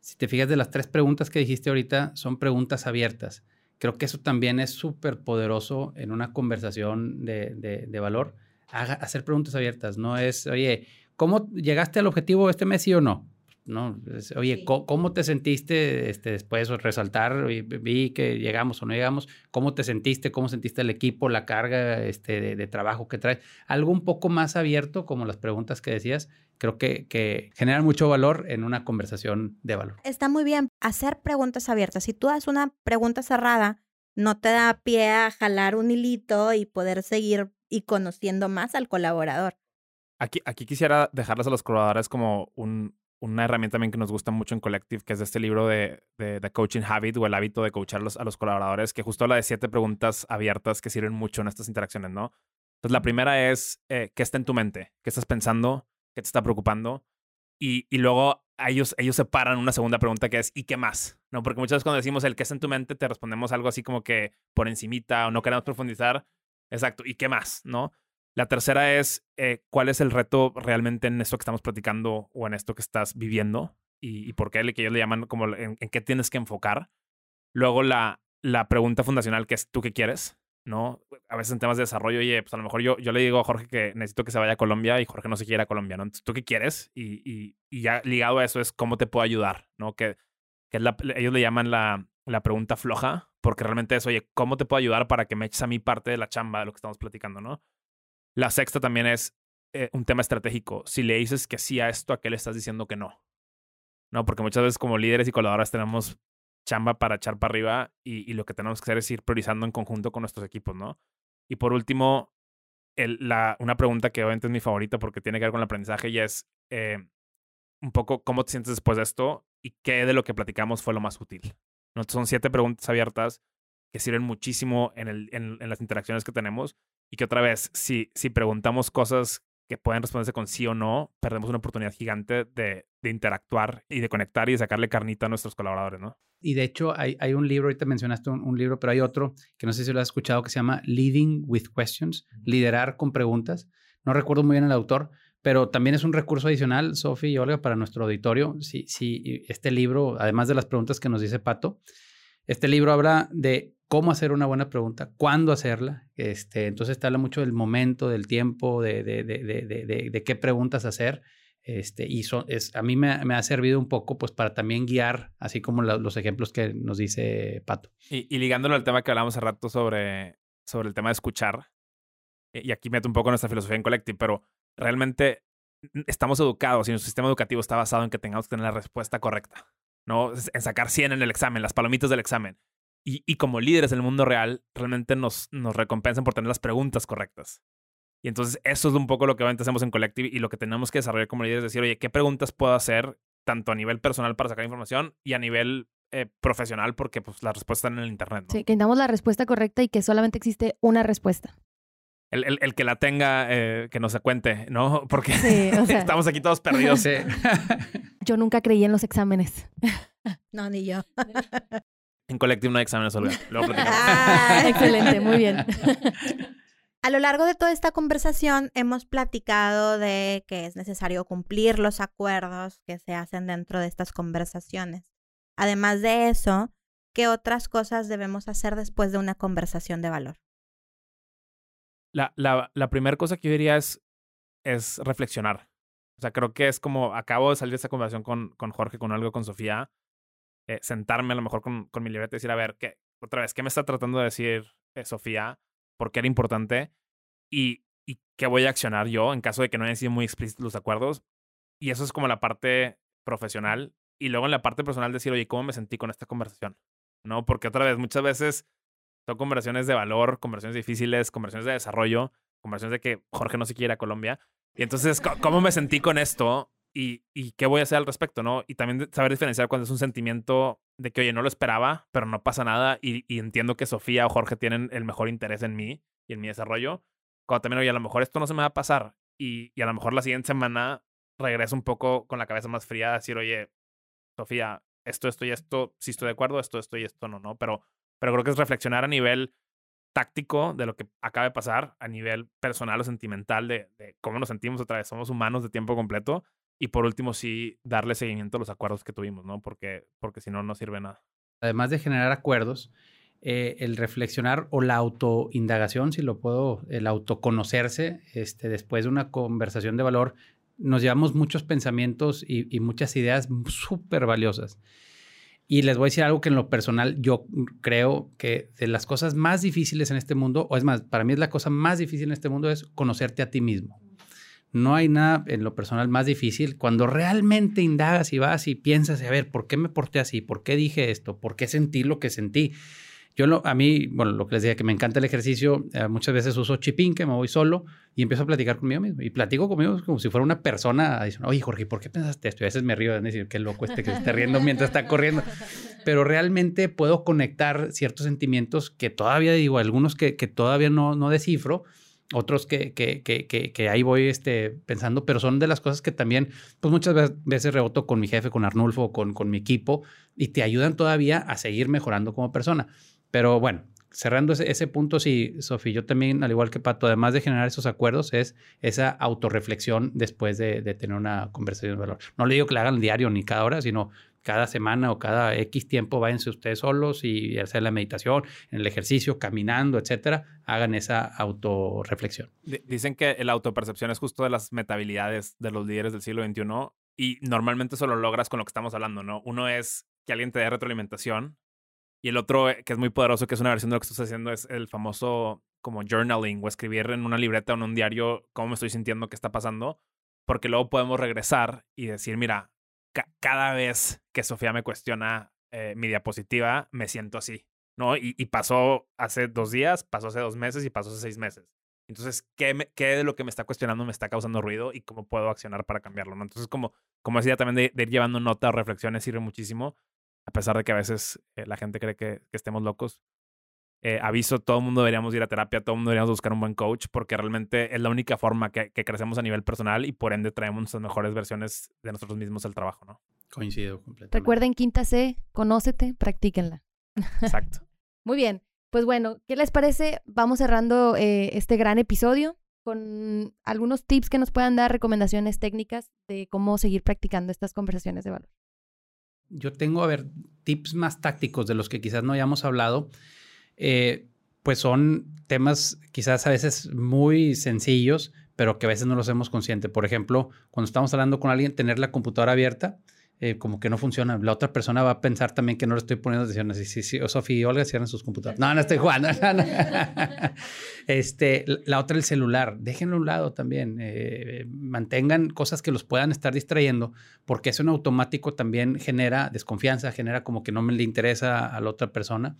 si te fijas de las tres preguntas que dijiste ahorita, son preguntas abiertas. Creo que eso también es súper poderoso en una conversación de, de, valor. hacer preguntas abiertas, no es, oye, ¿cómo llegaste al objetivo este mes, sí o no? ¿No? Oye, ¿cómo, te sentiste este, después de resaltar? Vi que llegamos o no llegamos. ¿Cómo te sentiste? ¿Cómo sentiste el equipo, la carga este, de, trabajo que traes? Algo un poco más abierto, como las preguntas que decías, creo que, que generan mucho valor en una conversación de valor. Está muy bien hacer preguntas abiertas. Si tú das una pregunta cerrada, no te da pie a jalar un hilito y poder seguir y conociendo más al colaborador. Aquí, aquí quisiera dejarles a los colaboradores como un, una herramienta también que nos gusta mucho en Collective, que es este libro de, de, Coaching Habit o el hábito de coachar a los colaboradores, que justo habla de siete preguntas abiertas que sirven mucho en estas interacciones, ¿no? Entonces, la primera es, eh, ¿qué está en tu mente? ¿Qué estás pensando? ¿Qué te está preocupando? Y, y luego ellos, ellos separan una segunda pregunta que es, ¿y qué más? ¿No? Porque muchas veces cuando decimos el qué está en tu mente, te respondemos algo así como que por encimita o no queremos profundizar. Exacto, ¿y qué más? ¿No? La tercera es, eh, ¿cuál es el reto realmente en esto que estamos platicando o en esto que estás viviendo? Y, por qué, que ellos le llaman como en, qué tienes que enfocar. Luego la, la pregunta fundacional que es, ¿tú qué quieres? ¿no? A veces en temas de desarrollo, oye, pues a lo mejor yo, yo le digo a Jorge que necesito que se vaya a Colombia y Jorge no se quiere a Colombia, ¿no? Entonces, ¿tú qué quieres? Y, y, ya ligado a eso es cómo te puedo ayudar, ¿no? Que, que ellos le llaman la, la pregunta floja, porque realmente es, oye, ¿cómo te puedo ayudar para que me eches a mi parte de la chamba de lo que estamos platicando, ¿no? La sexta también es eh, un tema estratégico. Si le dices que sí a esto, ¿a qué le estás diciendo que no? No, porque muchas veces como líderes y colaboradores tenemos chamba para echar para arriba y, lo que tenemos que hacer es ir priorizando en conjunto con nuestros equipos, ¿no? Y por último, la, una pregunta que obviamente es mi favorita porque tiene que ver con el aprendizaje y es eh, un poco cómo te sientes después de esto y qué de lo que platicamos fue lo más útil. ¿no? Son siete preguntas abiertas que sirven muchísimo en las interacciones que tenemos y que otra vez, si, si preguntamos cosas que pueden responderse con sí o no, perdemos una oportunidad gigante de, de, interactuar y de conectar y de sacarle carnita a nuestros colaboradores, ¿no? Y de hecho, hay, hay un libro, ahorita mencionaste un, libro, pero hay otro que no sé si lo has escuchado, que se llama Leading with Questions, liderar con preguntas. No recuerdo muy bien el autor, pero también es un recurso adicional, Sofi y Olga, para nuestro auditorio. Si, si este libro, además de las preguntas que nos dice Pato, este libro habla de cómo hacer una buena pregunta, cuándo hacerla. Este, entonces te habla mucho del momento, del tiempo, de, de, de, de qué preguntas hacer. Este, y es, a mí me, ha servido un poco pues para también guiar, así como los ejemplos que nos dice Pato. Y, ligándolo al tema que hablamos hace rato sobre, sobre el tema de escuchar, y aquí meto un poco nuestra filosofía en Collective, pero realmente estamos educados y nuestro sistema educativo está basado en que tengamos que tener la respuesta correcta, ¿no? En sacar 100 en el examen, las palomitas del examen. Y, y como líderes del mundo real, realmente nos, nos recompensan por tener las preguntas correctas. Y entonces eso es un poco lo que obviamente hacemos en Collective y lo que tenemos que desarrollar como líderes es decir, oye, ¿qué preguntas puedo hacer tanto a nivel personal para sacar información y a nivel eh, profesional porque pues las respuestas están en el internet. Sí, que damos la respuesta correcta y que solamente existe una respuesta. El, el, el que la tenga, eh, que no se cuente, ¿no? Porque estamos aquí todos perdidos. Sí. yo nunca creí en los exámenes. no, ni yo. En Collective no hay exámenes, Olga. Luego ah, excelente, muy bien. A lo largo de toda esta conversación hemos platicado de que es necesario cumplir los acuerdos que se hacen dentro de estas conversaciones. Además de eso, ¿qué otras cosas debemos hacer después de una conversación de valor? La, la, la primera cosa que yo diría es, es reflexionar. O sea, creo que es como, acabo de salir de esta conversación con, con Jorge, con algo, con Sofía, eh, sentarme a lo mejor con, con mi libreta y decir, a ver, ¿qué, otra vez, ¿qué me está tratando de decir eh, Sofía? ¿Por qué era importante? Y, y qué voy a accionar yo en caso de que no hayan sido muy explícitos los acuerdos. Y eso es como la parte profesional. Y luego en la parte personal decir, oye, ¿cómo me sentí con esta conversación? ¿No? Porque otra vez, muchas veces son conversaciones de valor, conversaciones difíciles, conversaciones de desarrollo, conversaciones de que Jorge no se quiere a Colombia. Y entonces, ¿cómo me sentí con esto? Y, y, qué voy a hacer al respecto, ¿no? Y también saber diferenciar cuando es un sentimiento de que, oye, no lo esperaba, pero no pasa nada y, entiendo que Sofía o Jorge tienen el mejor interés en mí y en mi desarrollo. Cuando también, oye, a lo mejor esto no se me va a pasar y, a lo mejor la siguiente semana regreso un poco con la cabeza más fría a decir, oye, Sofía, esto, esto y esto, si estoy de acuerdo, esto, esto y esto no, ¿no? Pero, pero creo que es reflexionar a nivel táctico de lo que acaba de pasar a nivel personal o sentimental de, de cómo nos sentimos otra vez. Somos humanos de tiempo completo. Y por último, sí, darle seguimiento a los acuerdos que tuvimos, ¿no? Porque, porque si no, no sirve nada. Además de generar acuerdos, eh, el reflexionar o la autoindagación, si lo puedo, el autoconocerse, este, después de una conversación de valor, nos llevamos muchos pensamientos y, y muchas ideas súper valiosas. Y les voy a decir algo que en lo personal yo creo que de las cosas más difíciles en este mundo, o es más, para mí es la cosa más difícil en este mundo, es conocerte a ti mismo. No hay nada en lo personal más difícil cuando realmente indagas y vas y piensas, a ver, ¿por qué me porté así? ¿Por qué dije esto? ¿Por qué sentí lo que sentí? Yo lo, a mí, bueno, lo que les decía, que me encanta el ejercicio, eh, muchas veces uso chipín, que me voy solo y empiezo a platicar conmigo mismo. Y platico conmigo como si fuera una persona diciendo, oye, Jorge, ¿por qué pensaste esto? Y a veces me río de decir, qué loco este que se riendo mientras está corriendo. Pero realmente puedo conectar ciertos sentimientos que todavía digo, algunos que, que todavía no, no descifro, otros que, que, que, que, ahí voy este, pensando, pero son de las cosas que también, pues muchas veces reboto con mi jefe, con Arnulfo, con, con mi equipo, y te ayudan todavía a seguir mejorando como persona. Pero bueno, cerrando ese, punto, sí, Sofía, yo también, al igual que Pato, además de generar esos acuerdos, es esa autorreflexión después de, de tener una conversación de valor. No le digo que la hagan diario ni cada hora, sino cada semana o cada X tiempo váyanse ustedes solos y hacer la meditación, en el ejercicio, caminando, etcétera, hagan esa autorreflexión. Dicen que la autopercepción es justo de las metabilidades de los líderes del siglo XXI y normalmente eso lo logras con lo que estamos hablando, ¿no? Uno es que alguien te dé retroalimentación y el otro, eh, que es muy poderoso, que es una versión de lo que estás haciendo, es el famoso como journaling o escribir en una libreta o en un diario cómo me estoy sintiendo, qué está pasando, porque luego podemos regresar y decir, mira, cada vez que Sofía me cuestiona eh, mi diapositiva, me siento así, ¿no? Y, pasó hace dos días, pasó hace dos meses y pasó hace seis meses. Entonces, ¿qué, ¿qué, de lo que me está cuestionando me está causando ruido y cómo puedo accionar para cambiarlo? ¿no? Entonces, como, como decía también de, ir llevando nota o reflexiones sirve muchísimo, a pesar de que a veces eh, la gente cree que estemos locos. Eh, aviso, todo el mundo deberíamos ir a terapia, todo el mundo deberíamos buscar un buen coach, porque realmente es la única forma que, que crecemos a nivel personal y por ende traemos nuestras mejores versiones de nosotros mismos al trabajo, ¿no? Coincido completamente. Recuerden quinta C, conócete, practíquenla. Exacto. Muy bien. Pues bueno, ¿qué les parece? Vamos cerrando eh, este gran episodio con algunos tips que nos puedan dar, recomendaciones técnicas de cómo seguir practicando estas conversaciones de valor. Yo tengo, a ver, tips más tácticos de los que quizás no hayamos hablado. Eh, pues son temas quizás a veces muy sencillos, pero que a veces no los hacemos consciente. Por ejemplo, cuando estamos hablando con alguien, tener la computadora abierta, eh, como que no funciona. La otra persona va a pensar también que no le estoy poniendo atención. Así, sí, sí, o Sofía y Olga cierran sus computadoras. No, no estoy jugando. este, la otra, el celular. Déjenlo a un lado también. Eh, mantengan cosas que los puedan estar distrayendo, porque eso en automático también genera desconfianza, genera como que no me le interesa a la otra persona.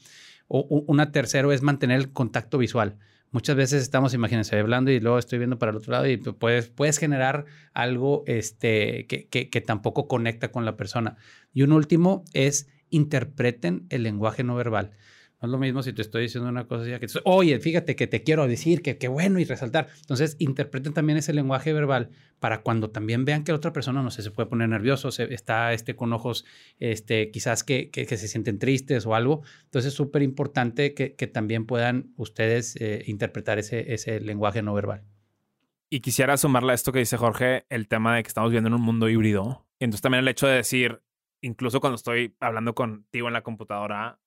O una tercero es mantener el contacto visual. Muchas veces estamos, imagínense, hablando y luego estoy viendo para el otro lado y puedes, puedes generar algo este, que, que, que tampoco conecta con la persona. Y un último es interpreten el lenguaje no verbal. No es lo mismo si te estoy diciendo una cosa ya que, oye, fíjate que te quiero decir, que bueno y resaltar. Entonces, interpreten también ese lenguaje verbal para cuando también vean que la otra persona, no sé, se puede poner nervioso, se, está este, con ojos, este, quizás que, que, se sienten tristes o algo. Entonces, es súper importante que, que, también puedan ustedes eh, interpretar ese, ese lenguaje no verbal. Y quisiera sumarle a esto que dice Jorge, el tema de que estamos viviendo en un mundo híbrido. Y entonces también el hecho de decir, incluso cuando estoy hablando contigo en la computadora,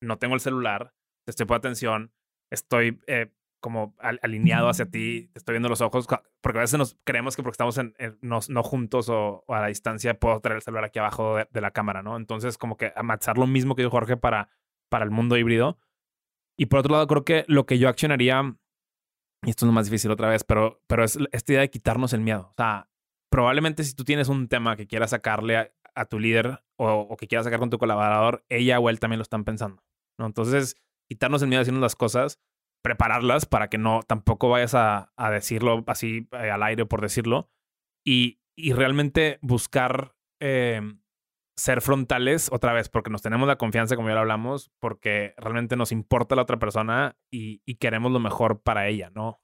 no tengo el celular, te estoy poniendo atención, estoy eh, como alineado hacia ti, te estoy viendo los ojos, porque a veces nos creemos que porque estamos en, no, juntos o, a la distancia puedo traer el celular aquí abajo de, la cámara, ¿no? Entonces, como que amachar lo mismo que dijo Jorge para, para el mundo híbrido. Y por otro lado, creo que lo que yo accionaría, y esto es lo más difícil otra vez, pero, pero es esta idea de quitarnos el miedo. O sea, probablemente si tú tienes un tema que quieras sacarle a, a tu líder o, o, que quieras sacar con tu colaborador, ella o él también lo están pensando. ¿No? Entonces, quitarnos el miedo haciendo las cosas, prepararlas para que no tampoco vayas a, a decirlo así eh, al aire por decirlo y, y realmente buscar eh, ser frontales otra vez porque nos tenemos la confianza como ya lo hablamos porque realmente nos importa la otra persona y, y queremos lo mejor para ella, ¿no?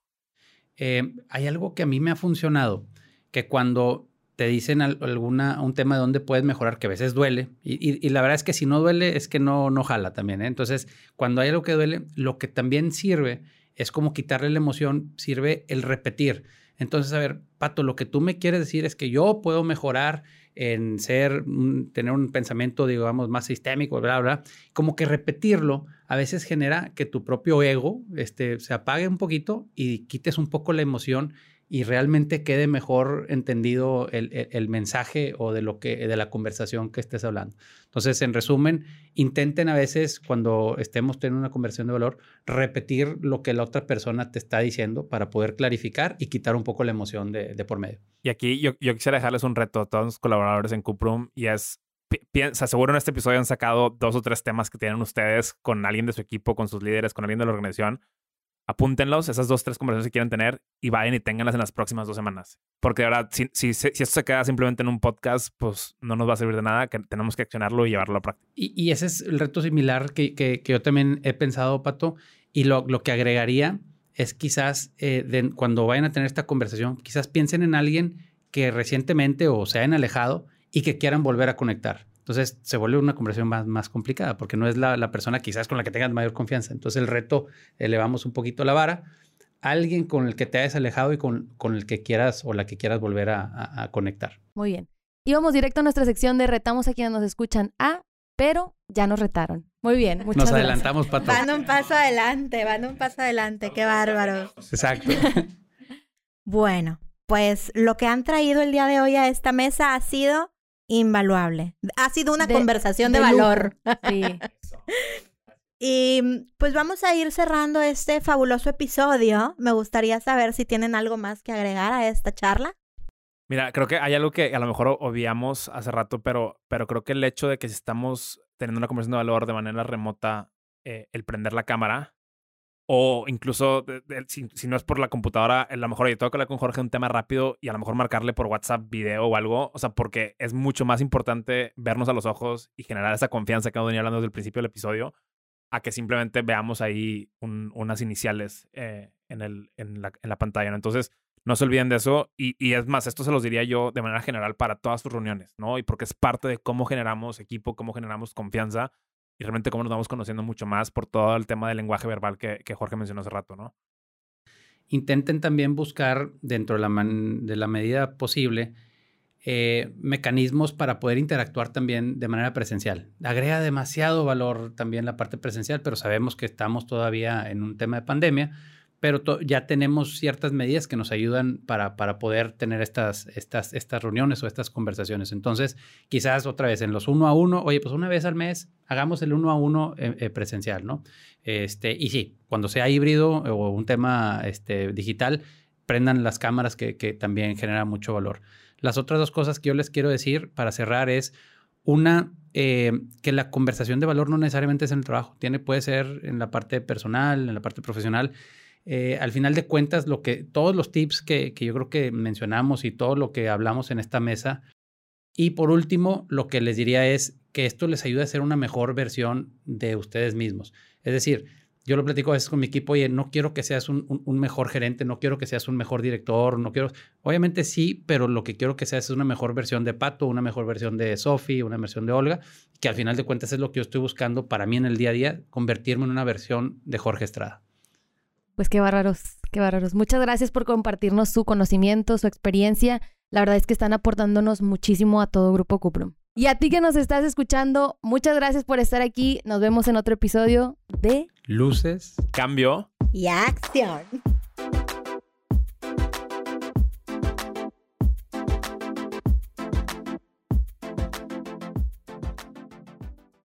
Eh, hay algo que a mí me ha funcionado, que cuando te dicen alguna, un tema de donde puedes mejorar, que a veces duele. Y, la verdad es que si no duele, es que no, no jala también. ¿eh? Entonces, cuando hay algo que duele, lo que también sirve es como quitarle la emoción, sirve el repetir. Entonces, a ver, Pato, lo que tú me quieres decir es que yo puedo mejorar en ser, tener un pensamiento, digamos, más sistémico, bla, bla. Como que repetirlo a veces genera que tu propio ego este, se apague un poquito y quites un poco la emoción y realmente quede mejor entendido el, mensaje o de lo que de la conversación que estés hablando. Entonces, en resumen, intenten a veces cuando estemos teniendo una conversación de valor repetir lo que la otra persona te está diciendo para poder clarificar y quitar un poco la emoción de, por medio. Y aquí yo, quisiera dejarles un reto a todos los colaboradores en Cuprum y es se seguro en este episodio han sacado dos o tres temas que tienen ustedes con alguien de su equipo, con sus líderes, con alguien de la organización apúntenlos, esas dos, tres conversaciones que quieran tener y vayan y ténganlas en las próximas dos semanas. Porque de verdad, si, si, esto se queda simplemente en un podcast, pues no nos va a servir de nada, que tenemos que accionarlo y llevarlo a práctica. Y, y ese es el reto similar que, que, yo también he pensado, Pato, y lo, lo que agregaría es quizás eh, cuando vayan a tener esta conversación, quizás piensen en alguien que recientemente o se hayan alejado y que quieran volver a conectar. Entonces se vuelve una conversación más, más complicada porque no es la, persona quizás con la que tengas mayor confianza. Entonces el reto, elevamos un poquito la vara. Alguien con el que te hayas alejado y con, con el que quieras o la que quieras volver a, conectar. Muy bien. Y vamos directo a nuestra sección de retamos a quienes nos escuchan a, pero ya nos retaron. Muy bien, muchas Nos adelantamos, Pato. Van un paso adelante, van un paso adelante, qué bárbaro. Exacto. bueno, pues lo que han traído el día de hoy a esta mesa ha sido invaluable. Ha sido una conversación de, valor. Sí. y pues vamos a ir cerrando este fabuloso episodio. Me gustaría saber si tienen algo más que agregar a esta charla. Mira, creo que hay algo que a lo mejor obviamos hace rato, pero, pero creo que el hecho de que si estamos teniendo una conversación de valor de manera remota, eh, el prender la cámara o incluso, si, no es por la computadora, a lo mejor yo tengo que hablar con Jorge un tema rápido y a lo mejor marcarle por WhatsApp video o algo. O sea, porque es mucho más importante vernos a los ojos y generar esa confianza que hemos venido hablando desde el principio del episodio, a que simplemente veamos ahí unas iniciales eh, en, el, en, la, pantalla. Entonces, no se olviden de eso. Y, y, es más, esto se los diría yo de manera general para todas sus reuniones, ¿no? Y porque es parte de cómo generamos equipo, cómo generamos confianza y realmente cómo nos vamos conociendo mucho más por todo el tema del lenguaje verbal que, Jorge mencionó hace rato, ¿no? Intenten también buscar dentro de la, de la medida posible eh, mecanismos para poder interactuar también de manera presencial. Agrega demasiado valor también la parte presencial, pero sabemos que estamos todavía en un tema de pandemia pero ya tenemos ciertas medidas que nos ayudan para, para poder tener estas, estas, estas reuniones o estas conversaciones. Entonces, quizás otra vez en los uno a uno, oye, pues una vez al mes hagamos el uno a uno eh, eh, presencial, ¿no? Este, y sí, cuando sea híbrido o un tema este, digital, prendan las cámaras que, que también generan mucho valor. Las otras dos cosas que yo les quiero decir para cerrar es, una, eh, que la conversación de valor no necesariamente es en el trabajo, tiene, puede ser en la parte personal, en la parte profesional. Eh, al final de cuentas, lo que, todos los tips que, yo creo que mencionamos y todo lo que hablamos en esta mesa. Y por último, lo que les diría es que esto les ayude a ser una mejor versión de ustedes mismos. Es decir, yo lo platico a veces con mi equipo, oye, no quiero que seas un, un, mejor gerente, no quiero que seas un mejor director, no quiero, obviamente sí, pero lo que quiero que seas es una mejor versión de Pato, una mejor versión de Sofi, una versión de Olga, que al final de cuentas es lo que yo estoy buscando para mí en el día a día, convertirme en una versión de Jorge Estrada. Pues qué bárbaros, qué bárbaros. Muchas gracias por compartirnos su conocimiento, su experiencia. La verdad es que están aportándonos muchísimo a todo Grupo Cuprum. Y a ti que nos estás escuchando, muchas gracias por estar aquí. Nos vemos en otro episodio de Luces, Cambio y Acción.